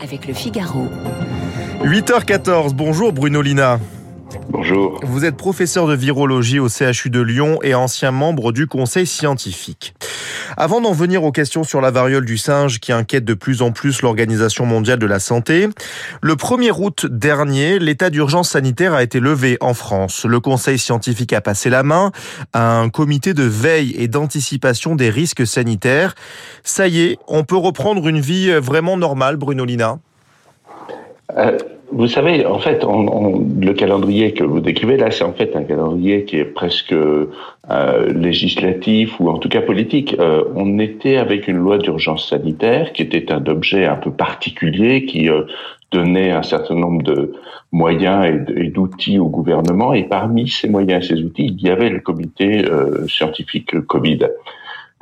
avec le Figaro. 8h14, bonjour Bruno Lina. Bonjour. Vous êtes professeur de virologie au CHU de Lyon et ancien membre du conseil scientifique. Avant d'en venir aux questions sur la variole du singe qui inquiète de plus en plus l'Organisation mondiale de la santé, le 1er août dernier, l'état d'urgence sanitaire a été levé en France. Le conseil scientifique a passé la main à un comité de veille et d'anticipation des risques sanitaires. Ça y est, on peut reprendre une vie vraiment normale, Bruno Lina? Euh, vous savez, en fait, le calendrier que vous décrivez là, c'est en fait un calendrier qui est presque euh, législatif ou en tout cas politique. Euh, on était avec une loi d'urgence sanitaire qui était un objet un peu particulier qui euh, donnait un certain nombre de moyens et d'outils au gouvernement. Et parmi ces moyens et ces outils, il y avait le comité scientifique Covid.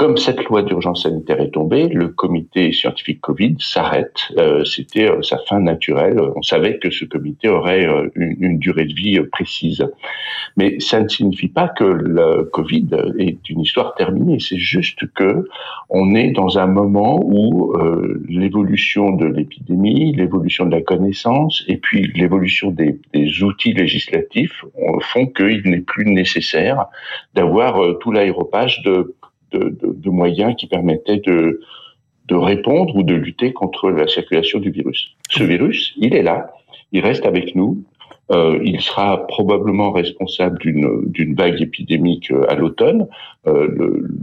Comme cette loi d'urgence sanitaire est tombée, le comité scientifique Covid s'arrête. Euh, c'était euh, sa fin naturelle. On savait que ce comité aurait euh, une, durée de vie précise. Mais ça ne signifie pas que le Covid est une histoire terminée. C'est juste que on est dans un moment où l'évolution de l'épidémie, l'évolution de la connaissance et puis l'évolution des, des outils législatifs font qu'il n'est plus nécessaire d'avoir tout l'aéropage de de, moyens qui permettaient de, répondre ou de lutter contre la circulation du virus. Ce virus, il est là, il reste avec nous. Euh, il sera probablement responsable d'une vague épidémique euh, à l'automne. Euh,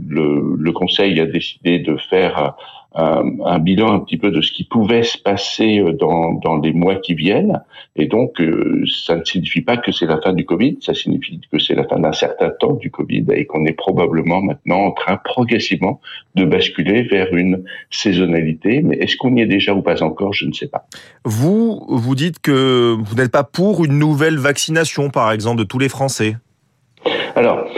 le, Conseil a décidé de faire un, bilan un petit peu de ce qui pouvait se passer euh, dans, dans les mois qui viennent. Et donc, euh, ça ne signifie pas que c'est la fin du Covid, ça signifie que c'est la fin d'un certain temps du Covid et qu'on est probablement maintenant en train progressivement de basculer vers une saisonnalité. Mais est-ce qu'on y est déjà ou pas encore Je ne sais pas. Vous, vous dites que vous n'êtes pas pour une nouvelle vaccination, par exemple, de tous les Français? Alors,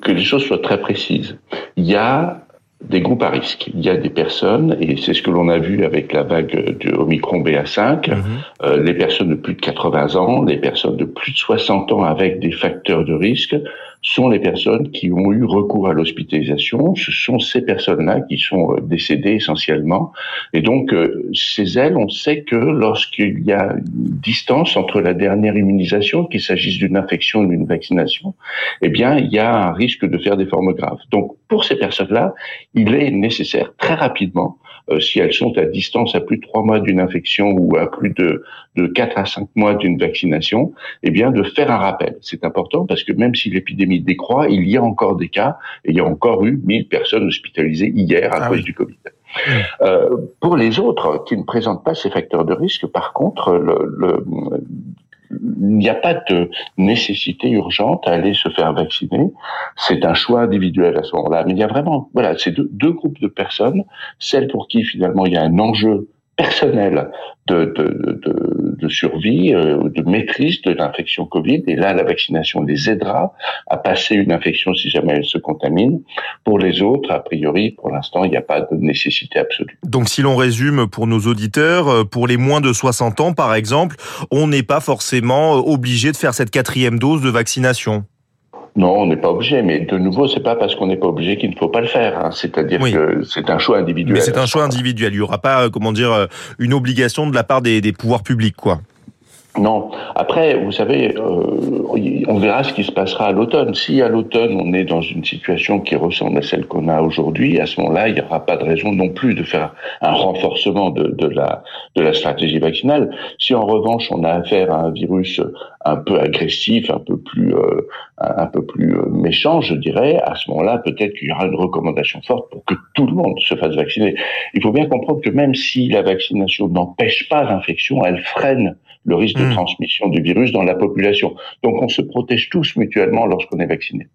que les choses soient très précises. Il y a des groupes à risque. Il y a des personnes, et c'est ce que l'on a vu avec la vague du Omicron BA5, mhm. euh, les personnes de plus de 80 ans, les personnes de plus de 60 ans avec des facteurs de risque, sont les personnes qui ont eu recours à l'hospitalisation. Ce sont ces personnes-là qui sont euh, décédées essentiellement. Et donc, euh, chez elles, on sait que lorsqu'il y a une distance entre la dernière immunisation, qu'il s'agisse d'une infection ou d'une vaccination, eh bien, il y a un risque de faire des formes graves. Donc, pour ces personnes-là, il est nécessaire très rapidement euh, si elles sont à distance à plus de trois mois d'une infection ou à plus de, de 4 à 5 mois d'une vaccination, eh bien de faire un rappel. C'est important parce que même si l'épidémie décroît, il y a encore des cas et il y a encore eu 1000 personnes hospitalisées hier à ah cause du Covid. Euh, pour les autres qui ne présentent pas ces facteurs de risque, par contre, le, le, il n'y a pas de nécessité urgente à aller se faire vacciner. C'est un choix individuel à ce moment-là. Mais il y a vraiment, voilà, c'est deux, groupes de personnes, celles pour qui finalement il y a un enjeu personnel de, de, de, de survie, euh, de maîtrise de l'infection Covid. Et là, la vaccination les aidera à passer une infection si jamais elle se contamine. Pour les autres, a priori, pour l'instant, il n'y a pas de nécessité absolue. Donc, si l'on résume pour nos auditeurs, euh, pour les moins de 60 ans, par exemple, on n'est pas forcément euh, obligé de faire cette quatrième dose de vaccination. Non, on n'est pas obligé, mais de nouveau, c'est pas parce qu'on n'est pas obligé qu'il ne faut pas le faire. Hein. C'est-à-dire que c'est un choix individuel. Mais c'est un choix individuel. Il n'y aura pas, euh, comment dire, euh, une obligation de la part des, des pouvoirs publics, quoi. Non. Après, vous savez, euh, on verra ce qui se passera à l'automne. Si à l'automne on est dans une situation qui ressemble à celle qu'on a aujourd'hui, à ce moment-là, il n'y aura pas de raison non plus de faire un renforcement de, la la stratégie vaccinale. Si en revanche on a affaire à un virus un peu agressif, un peu plus euh, un peu plus euh, méchant, je dirais, à ce moment-là, peut-être qu'il y aura une recommandation forte pour que tout le monde se fasse vacciner. Il faut bien comprendre que même si la vaccination n'empêche pas l'infection, elle freine le risque de hmm. transmission du virus dans la population. Donc on se protège tous mutuellement lorsqu'on est vacciné.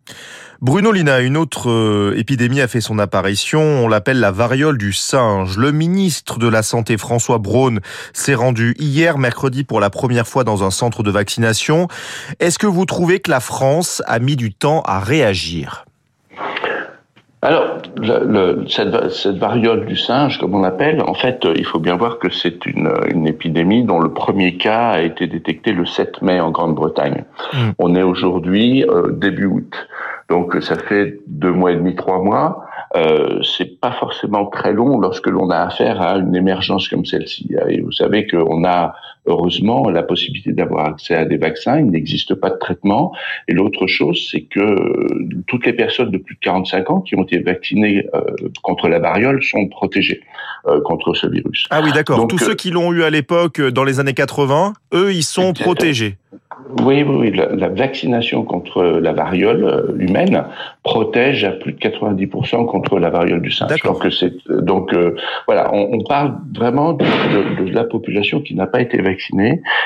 Bruno Lina, une autre euh, épidémie a fait son apparition, on l'appelle la variole du singe. Le ministre de la Santé François Braun s'est rendu hier mercredi pour la première fois dans un centre de vaccination. Est-ce que vous trouvez que la France a mis du temps à réagir? Alors, le, cette, cette, variole du singe, comme on l'appelle, en fait, il faut bien voir que c'est une, une, épidémie dont le premier cas a été détecté le 7 mai en Grande-Bretagne. Hmm. On est aujourd'hui euh, début août, donc ça fait deux mois et demi, trois mois. euh, c'est pas forcément très long lorsque l'on a affaire à une émergence comme celle-ci. Et vous savez qu'on a heureusement la possibilité d'avoir accès à des vaccins. Il n'existe pas de traitement. Et l'autre chose, c'est que euh, toutes les personnes de plus de 45 ans qui ont été vaccinées euh, contre la variole sont protégées euh, contre ce virus. Ah oui, d'accord. Tous ceux qui l'ont eu à l'époque dans les années 80, eux, ils sont protégés. Oui, oui, La, la, vaccination contre la variole humaine protège à plus de 90% contre la variole du singe. Donc, c'est, donc voilà, on, on, parle vraiment de, de, de, la population qui n'a pas été vaccinée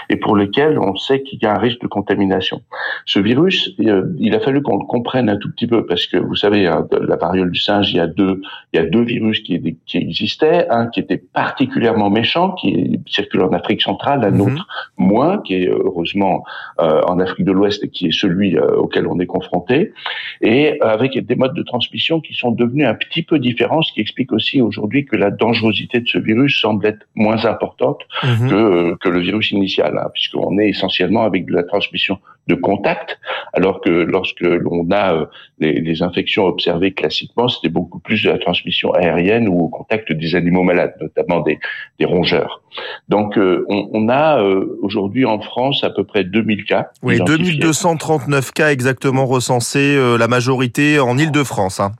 et pour lesquels on sait qu'il y a un risque de contamination. Ce virus, euh, il a fallu qu'on le comprenne un tout petit peu parce que vous savez, hein, la variole du singe, il y a deux, il y a deux virus qui, qui existaient, un qui était particulièrement méchant, qui circule en Afrique centrale, un mm-hmm. autre moins, qui est heureusement euh, en Afrique de l'Ouest, qui est celui euh, auquel on est confronté, et avec des modes de transmission qui sont devenus un petit peu différents, ce qui explique aussi aujourd'hui que la dangerosité de ce virus semble être moins importante mhm. que, que le virus initial, hein, puisqu'on est essentiellement avec de la transmission de contact, alors que lorsque l'on a euh, les, les, infections observées classiquement, c'était beaucoup plus de la transmission aérienne ou au contact des animaux malades, notamment des, des rongeurs. Donc on, on, a aujourd'hui en France à peu près 2000 cas. Oui, 2239 cas exactement recensés, euh, la majorité en Ile-de-France. Hein.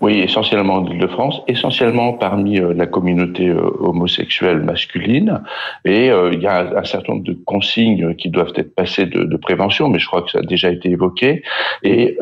Oui, essentiellement en Ile-de-France, essentiellement parmi euh, la communauté euh, homosexuelle masculine. Et il y a un, certain nombre de consignes qui doivent être passées de, prévention, mais je crois que ça a déjà été évoqué. Et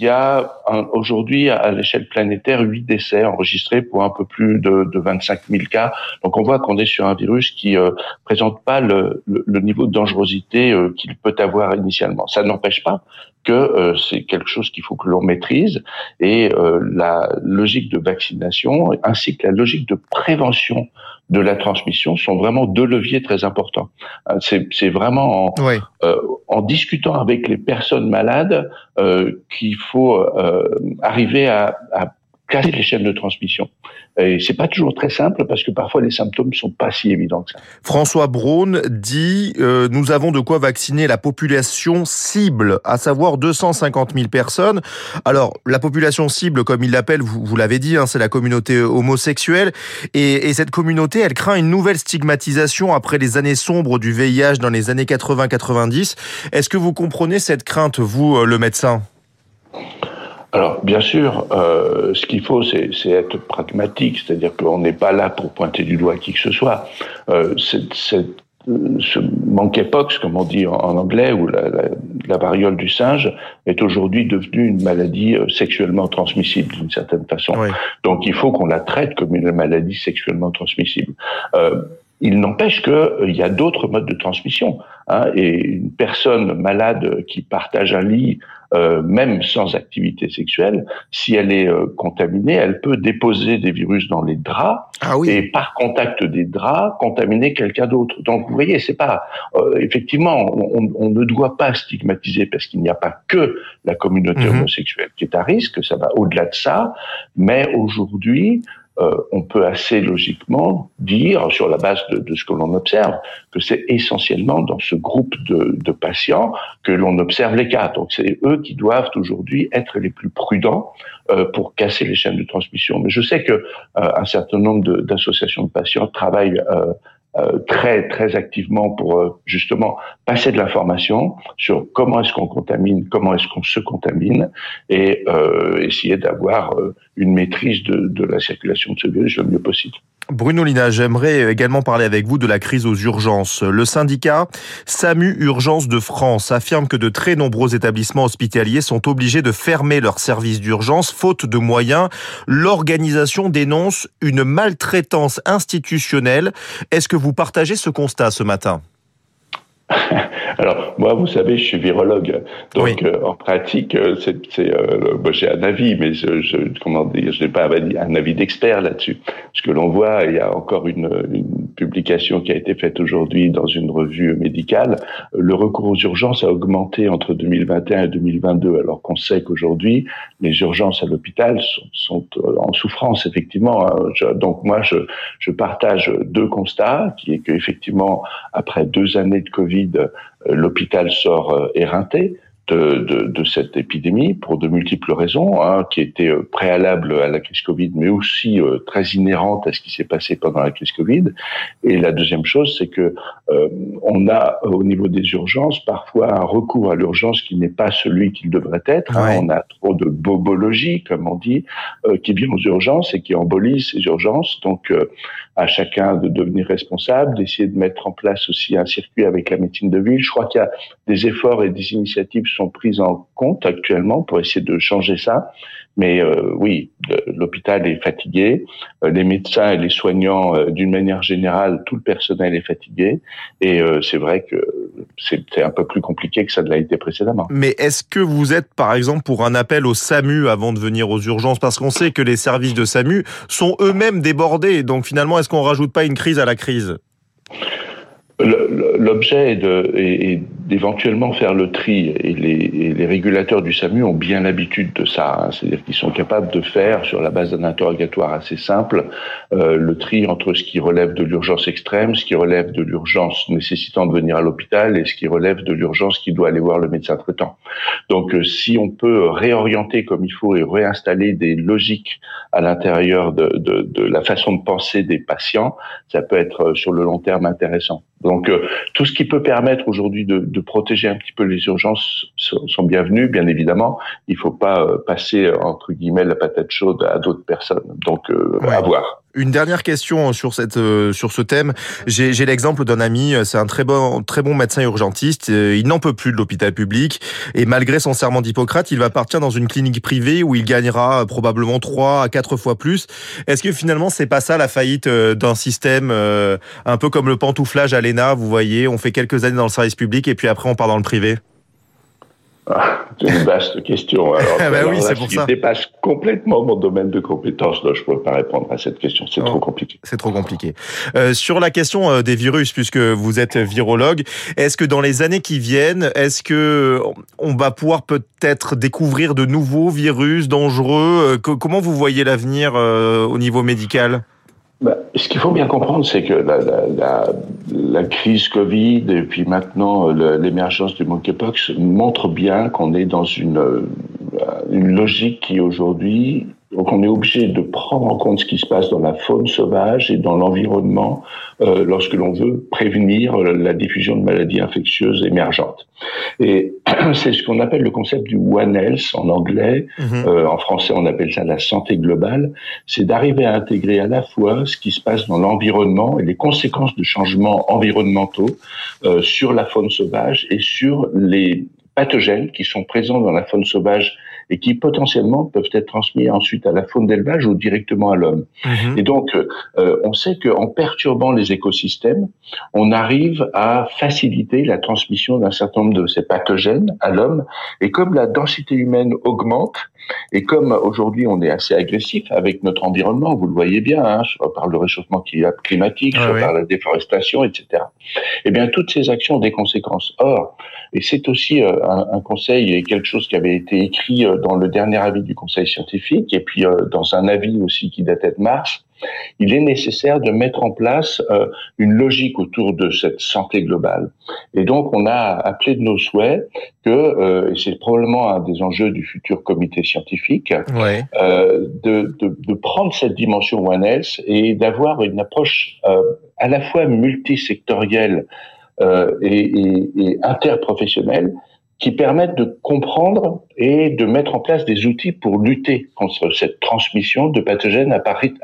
il y a aujourd'hui à l'échelle planétaire huit décès enregistrés pour un peu plus de, de 25 000 cas. Donc on voit qu'on est sur un virus qui euh, présente pas le, niveau de dangerosité euh, qu'il peut avoir initialement. Ça n'empêche pas que euh, c'est quelque chose qu'il faut que l'on maîtrise et euh, la logique de vaccination ainsi que la logique de prévention de la transmission sont vraiment deux leviers très importants. Euh, c'est vraiment en, euh, en, discutant avec les personnes malades euh, qu'il faut euh, arriver à, à casser les chaînes de transmission. Et c'est pas toujours très simple parce que parfois les symptômes sont pas si évidents que ça. François Braun dit euh, nous avons de quoi vacciner la population cible, à savoir 250 000 personnes. Alors la population cible, comme il l'appelle, vous, l'avez dit, hein, c'est la communauté homosexuelle et, et, cette communauté, elle craint une nouvelle stigmatisation après les années sombres du VIH dans les années 80-90. Est-ce que vous comprenez cette crainte, vous, euh, le médecin? Alors, bien sûr, euh, ce qu'il faut, c'est être pragmatique, c'est-à-dire qu'on n'est pas là pour pointer du doigt qui que ce soit. Euh, ce monkeypox, comme on dit en, anglais, ou la, la, la, variole du singe, est aujourd'hui devenue une maladie euh, sexuellement transmissible d'une certaine façon. Oui. Donc, il faut qu'on la traite comme une maladie sexuellement transmissible. Euh, il n'empêche qu'il euh, y a d'autres modes de transmission. Hein, et une personne malade qui partage un lit, euh, même sans activité sexuelle, si elle est euh, contaminée, elle peut déposer des virus dans les draps ah oui. et par contact des draps contaminer quelqu'un d'autre. Donc vous voyez, c'est pas euh, effectivement, on, on, ne doit pas stigmatiser parce qu'il n'y a pas que la communauté mmh. homosexuelle qui est à risque, ça va au-delà de ça. Mais aujourd'hui, euh, on peut assez logiquement dire, sur la base de, de ce que l'on observe, que c'est essentiellement dans ce groupe de, de patients que l'on observe les cas. Donc c'est eux qui doivent aujourd'hui être les plus prudents euh, pour casser les chaînes de transmission. Mais je sais que euh, un certain nombre d'associations de, de, patients travaillent euh, très très activement pour euh, justement passer de l'information sur comment est-ce qu'on contamine, comment est-ce qu'on se contamine et euh, essayer d'avoir euh, une maîtrise de, de la circulation de ce virus le mieux possible. Bruno Lina, j'aimerais également parler avec vous de la crise aux urgences. Le syndicat SAMU Urgence de France affirme que de très nombreux établissements hospitaliers sont obligés de fermer leurs services d'urgence faute de moyens. L'organisation dénonce une maltraitance institutionnelle. Est-ce que vous partagez ce constat ce matin? Alors, moi, vous savez, je suis virologue. Donc, oui. euh, en pratique, euh, c'est, euh, moi, j'ai un avis, mais je, je comment dire, je n'ai pas un avis d'expert là-dessus. Ce que l'on voit, il y a encore une, une, publication qui a été faite aujourd'hui dans une revue médicale. Le recours aux urgences a augmenté entre 2021 et 2022, alors qu'on sait qu'aujourd'hui, les urgences à l'hôpital sont, euh, en souffrance, effectivement. Hein. Donc, moi, je, je partage deux constats, qui est qu'effectivement, après deux années de Covid, euh, l'hôpital sort euh, éreinté. De, de, de, cette épidémie pour de multiples raisons, hein, qui étaient euh, préalables à la crise Covid, mais aussi euh, très inhérentes à ce qui s'est passé pendant la crise Covid. Et la deuxième chose, c'est que euh, on a au niveau des urgences parfois un recours à l'urgence qui n'est pas celui qu'il devrait être. Hein. On a trop de bobologie, comme on dit, qui vient aux urgences et qui embolise ces urgences. Donc à chacun de devenir responsable, d'essayer de mettre en place aussi un circuit avec la médecine de ville. Je crois qu'il y a des efforts et des initiatives prises en compte actuellement pour essayer de changer ça. Mais euh, oui, l'hôpital est fatigué, euh, les médecins et les soignants, euh, d'une manière générale, tout le personnel est fatigué. Et c'est vrai que c'est un peu plus compliqué que ça ne l'a été précédemment. Mais est-ce que vous êtes, par exemple, pour un appel au SAMU avant de venir aux urgences? Parce qu'on sait que les services de SAMU sont eux-mêmes débordés. Donc finalement, est-ce qu'on rajoute pas une crise à la crise? L'objet est d'éventuellement faire le tri et les, les, régulateurs du SAMU ont bien l'habitude de ça. Hein. C'est-à-dire qu'ils sont capables de faire, sur la base d'un interrogatoire assez simple, euh, le tri entre ce qui relève de l'urgence extrême, ce qui relève de l'urgence nécessitant de venir à l'hôpital et ce qui relève de l'urgence qui doit aller voir le médecin traitant. Donc euh, si on peut réorienter comme il faut et réinstaller des logiques à l'intérieur de, de, de la façon de penser des patients, ça peut être euh, sur le long terme intéressant. Donc euh, tout ce qui peut permettre aujourd'hui de, de, protéger un petit peu les urgences sont, sont bienvenus, bien évidemment. Il faut pas euh, passer entre guillemets la patate chaude à d'autres personnes. Donc euh, à voir. Une dernière question sur cette euh, sur ce thème. J'ai l'exemple d'un ami, c'est un très bon très bon médecin urgentiste. Euh, il n'en peut plus de l'hôpital public et malgré son serment d'Hippocrate, il va partir dans une clinique privée où il gagnera probablement trois à quatre fois plus. Est-ce que finalement c'est pas ça la faillite euh, d'un système un peu comme le pantouflage à l'ENA? Vous voyez, on fait quelques années dans le service public et puis après on part dans le privé. C'est une vaste question. Alors, ah bah oui, c'est pour ça. dépasse complètement mon domaine de compétence. Donc, je ne pourrais pas répondre à cette question. C'est trop compliqué. C'est trop compliqué. Euh, sur la question euh, des virus, puisque vous êtes virologue, est-ce que dans les années qui viennent, est-ce que on va pouvoir peut-être découvrir de nouveaux virus dangereux? Euh, Comment vous voyez l'avenir au niveau médical? Bah, ce qu'il faut bien comprendre, c'est que la, la, la, la, crise Covid et puis maintenant l'émergence du monkeypox montrent bien qu'on est dans une, euh, une logique qui aujourd'hui donc on est obligé de prendre en compte ce qui se passe dans la faune sauvage et dans l'environnement euh, lorsque l'on veut prévenir la diffusion de maladies infectieuses émergentes. Et c'est ce qu'on appelle le concept du One Health en anglais. Mhm. Euh, en français, on appelle ça la santé globale. C'est d'arriver à intégrer à la fois ce qui se passe dans l'environnement et les conséquences de changements environnementaux euh, sur la faune sauvage et sur les pathogènes qui sont présents dans la faune sauvage et qui potentiellement peuvent être transmis ensuite à la faune d'élevage ou directement à l'homme. Mhm. Et donc, euh, on sait qu'en perturbant les écosystèmes, on arrive à faciliter la transmission d'un certain nombre de ces pathogènes à l'homme. Et comme la densité humaine augmente, et comme aujourd'hui on est assez agressif avec notre environnement, vous le voyez bien, hein, par le réchauffement climatique, ah par la déforestation, etc. Eh bien, toutes ces actions ont des conséquences. Or, et c'est aussi euh, un, un, conseil et quelque chose qui avait été écrit euh, dans le dernier avis du Conseil scientifique et puis euh, dans un avis aussi qui datait de mars, il est nécessaire de mettre en place euh, une logique autour de cette santé globale. Et donc, on a appelé de nos souhaits que, euh, et c'est probablement un des enjeux du futur comité scientifique, euh, de, de, de, prendre cette dimension One Health et d'avoir une approche à la fois multisectorielle et, et, et interprofessionnelle qui permettent de comprendre et de mettre en place des outils pour lutter contre cette transmission de pathogènes à,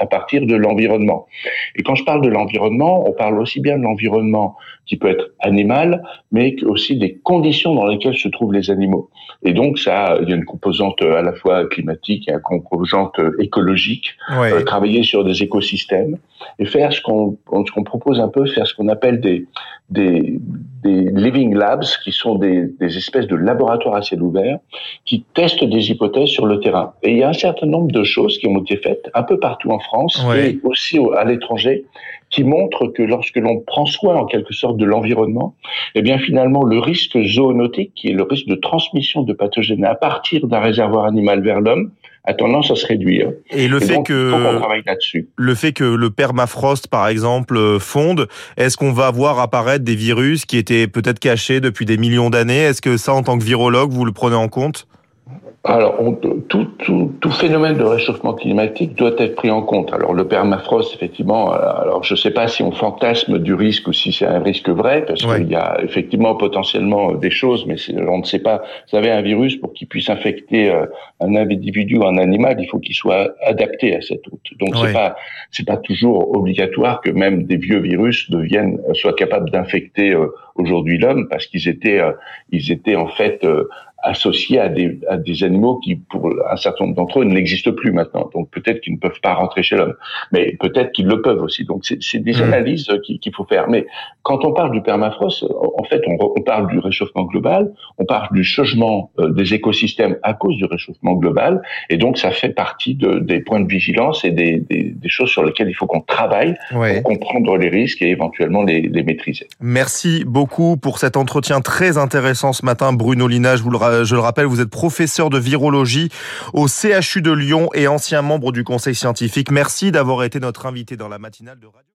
partir de l'environnement. Et quand je parle de l'environnement, on parle aussi bien de l'environnement qui peut être animal, mais aussi des conditions dans lesquelles se trouvent les animaux. Et donc, ça, il y a une composante à la fois climatique et une composante écologique. Euh, travailler sur des écosystèmes et faire ce qu'on ce qu'on propose un peu, faire ce qu'on appelle des, des, des living labs, qui sont des, des espèces de laboratoires à ciel ouvert, qui testent des hypothèses sur le terrain. Et il y a un certain nombre de choses qui ont été faites un peu partout en France et aussi à l'étranger, qui montrent que lorsque l'on prend soin en quelque sorte de l'environnement, eh bien finalement le risque zoonotique, qui est le risque de transmission de pathogènes à partir d'un réservoir animal vers l'homme, a tendance à se réduire. Et le fait que. Le fait que le permafrost, par exemple, fonde, est-ce qu'on va voir apparaître des virus qui étaient peut-être cachés depuis des millions d'années? Est-ce que ça, en tant que virologue, vous le prenez en compte? Alors, tout, tout, tout, phénomène de réchauffement climatique doit être pris en compte. Alors, le permafrost, effectivement, euh, alors je ne sais pas si on fantasme du risque ou si c'est un risque vrai, parce qu'il y a effectivement potentiellement des choses, mais on ne sait pas. Vous savez, un virus, pour qu'il puisse infecter euh, un individu ou un animal, il faut qu'il soit adapté à cette route. Donc, c'est pas c'est pas toujours obligatoire que même des vieux virus deviennent soient capables d'infecter euh, aujourd'hui l'homme, parce qu'ils étaient ils étaient en fait associés à des, à des animaux qui, pour un certain nombre d'entre eux, n'existent plus maintenant. Donc peut-être qu'ils ne peuvent pas rentrer chez l'homme, mais peut-être qu'ils le peuvent aussi. Donc c'est des mmh. analyses qu'il faut faire. Mais quand on parle du permafrost, en fait, on, on, parle du réchauffement global, on parle du changement euh, des écosystèmes à cause du réchauffement global, et donc ça fait partie de, des points de vigilance et des, des, des choses sur lesquelles il faut qu'on travaille pour comprendre les risques et éventuellement les, les maîtriser. Merci beaucoup pour cet entretien très intéressant ce matin, Bruno Lina. Je vous le je le rappelle, vous êtes professeur de virologie au CHU de Lyon et ancien membre du conseil scientifique. Merci d'avoir été notre invité dans la matinale de Radio.